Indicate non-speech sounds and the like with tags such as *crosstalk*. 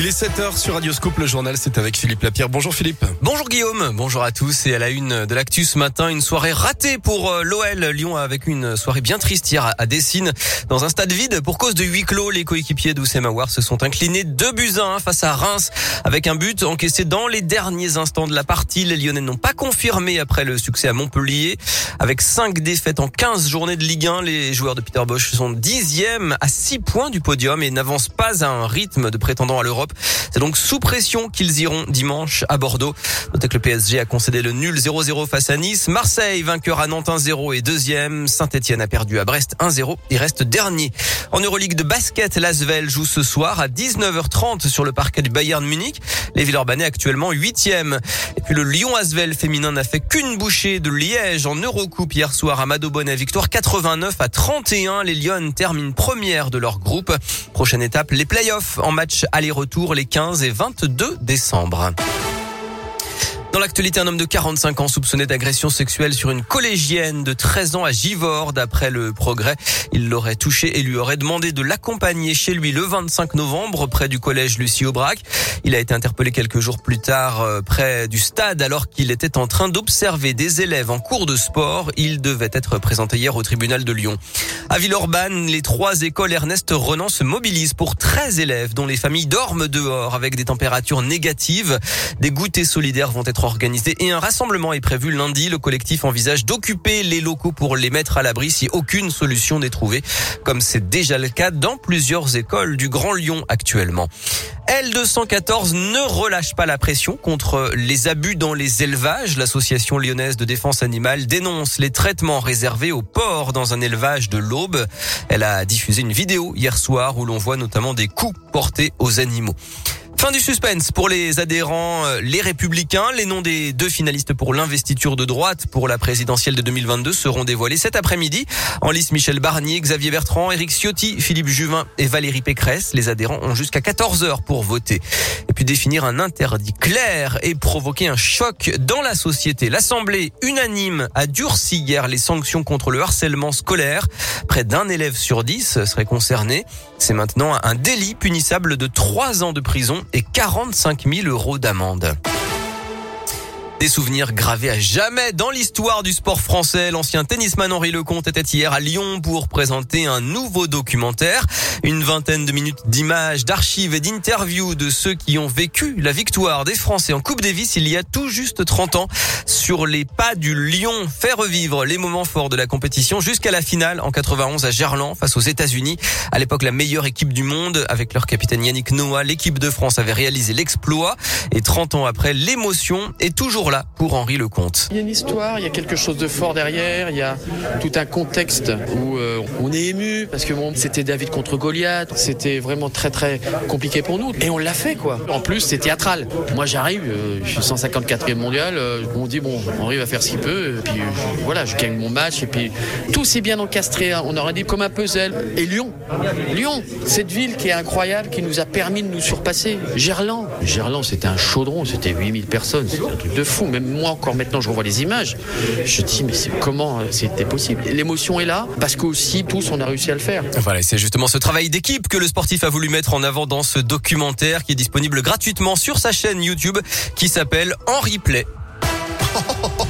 Il est 7h sur Radio Scoop, le journal, c'est avec Philippe Lapierre. Bonjour Philippe. Bonjour Guillaume, bonjour à tous. Et à la une de l'actu ce matin, une soirée ratée pour euh, l'OL. Lyon avec une soirée bien triste hier à Dessine. Dans un stade vide, pour cause de huis clos, les coéquipiers d'Oussem se sont inclinés 2 buts à 1 face à Reims avec un but encaissé dans les derniers instants de la partie. Les Lyonnais n'ont pas confirmé après le succès à Montpellier. Avec 5 défaites en 15 journées de Ligue 1, les joueurs de Peter Bosch sont dixièmes à 6 points du podium et n'avancent pas à un rythme de prétendant à l'Europe. C'est donc sous pression qu'ils iront dimanche à Bordeaux. Notez que le PSG a concédé le nul 0-0 face à Nice. Marseille, vainqueur à Nantes 1-0 et deuxième. Saint-Etienne a perdu à Brest 1-0 et reste dernier. En Euroleague de basket, l'Asvel joue ce soir à 19h30 sur le parquet du Bayern Munich. Les Villeurbanais actuellement huitième. Et puis le Lyon Asvel féminin n'a fait qu'une bouchée de Liège en Eurocoupe hier soir à Madobonne victoire 89 à 31. Les Lyon terminent première de leur groupe. Prochaine étape, les playoffs en match aller-retour les 15 et 22 décembre. Dans l'actualité, un homme de 45 ans soupçonné d'agression sexuelle sur une collégienne de 13 ans à Givors. D'après le progrès, il l'aurait touché et lui aurait demandé de l'accompagner chez lui le 25 novembre près du collège Lucie Aubrac. Il a été interpellé quelques jours plus tard euh, près du stade alors qu'il était en train d'observer des élèves en cours de sport. Il devait être présenté hier au tribunal de Lyon. À Villeurbanne, les trois écoles Ernest Renan se mobilisent pour 13 élèves dont les familles dorment dehors avec des températures négatives. Des goûters solidaires vont être organisé et un rassemblement est prévu lundi. Le collectif envisage d'occuper les locaux pour les mettre à l'abri si aucune solution n'est trouvée, comme c'est déjà le cas dans plusieurs écoles du Grand Lyon actuellement. L214 ne relâche pas la pression contre les abus dans les élevages. L'association lyonnaise de défense animale dénonce les traitements réservés aux porcs dans un élevage de l'Aube. Elle a diffusé une vidéo hier soir où l'on voit notamment des coups portés aux animaux. Fin du suspense pour les adhérents, euh, les républicains. Les noms des deux finalistes pour l'investiture de droite pour la présidentielle de 2022 seront dévoilés cet après-midi. En lice, Michel Barnier, Xavier Bertrand, Éric Ciotti, Philippe Juvin et Valérie Pécresse. Les adhérents ont jusqu'à 14 heures pour voter. Et puis définir un interdit clair et provoquer un choc dans la société. L'Assemblée unanime a durci hier les sanctions contre le harcèlement scolaire. Près d'un élève sur dix serait concerné. C'est maintenant un délit punissable de trois ans de prison et 45 000 euros d'amende. Des souvenirs gravés à jamais dans l'histoire du sport français. L'ancien tennisman Henri Lecomte était hier à Lyon pour présenter un nouveau documentaire. Une vingtaine de minutes d'images, d'archives et d'interviews de ceux qui ont vécu la victoire des Français en Coupe Davis il y a tout juste 30 ans sur les pas du Lyon. Faire revivre les moments forts de la compétition jusqu'à la finale en 91 à Gerland face aux États-Unis. À l'époque, la meilleure équipe du monde avec leur capitaine Yannick Noah. L'équipe de France avait réalisé l'exploit et 30 ans après, l'émotion est toujours pour Henri Lecomte. Il y a une histoire, il y a quelque chose de fort derrière, il y a tout un contexte où euh, on est ému parce que bon, c'était David contre Goliath, c'était vraiment très très compliqué pour nous et on l'a fait quoi. En plus, c'est théâtral. Moi j'arrive, euh, je suis 154e mondial, euh, on dit bon, Henri va faire ce qu'il peut, et puis voilà, je gagne mon match et puis tout s'est bien encastré, hein. on aurait dit comme un puzzle. Et Lyon, Lyon, cette ville qui est incroyable, qui nous a permis de nous surpasser. Gerland, Gerland c'était un chaudron, c'était 8000 personnes, c'était un truc de fou. Même moi, encore maintenant, je revois les images. Je dis, mais comment euh, c'était possible? L'émotion est là parce qu'aussi, tous, on a réussi à le faire. Voilà, c'est justement ce travail d'équipe que le sportif a voulu mettre en avant dans ce documentaire qui est disponible gratuitement sur sa chaîne YouTube qui s'appelle En Replay. *laughs*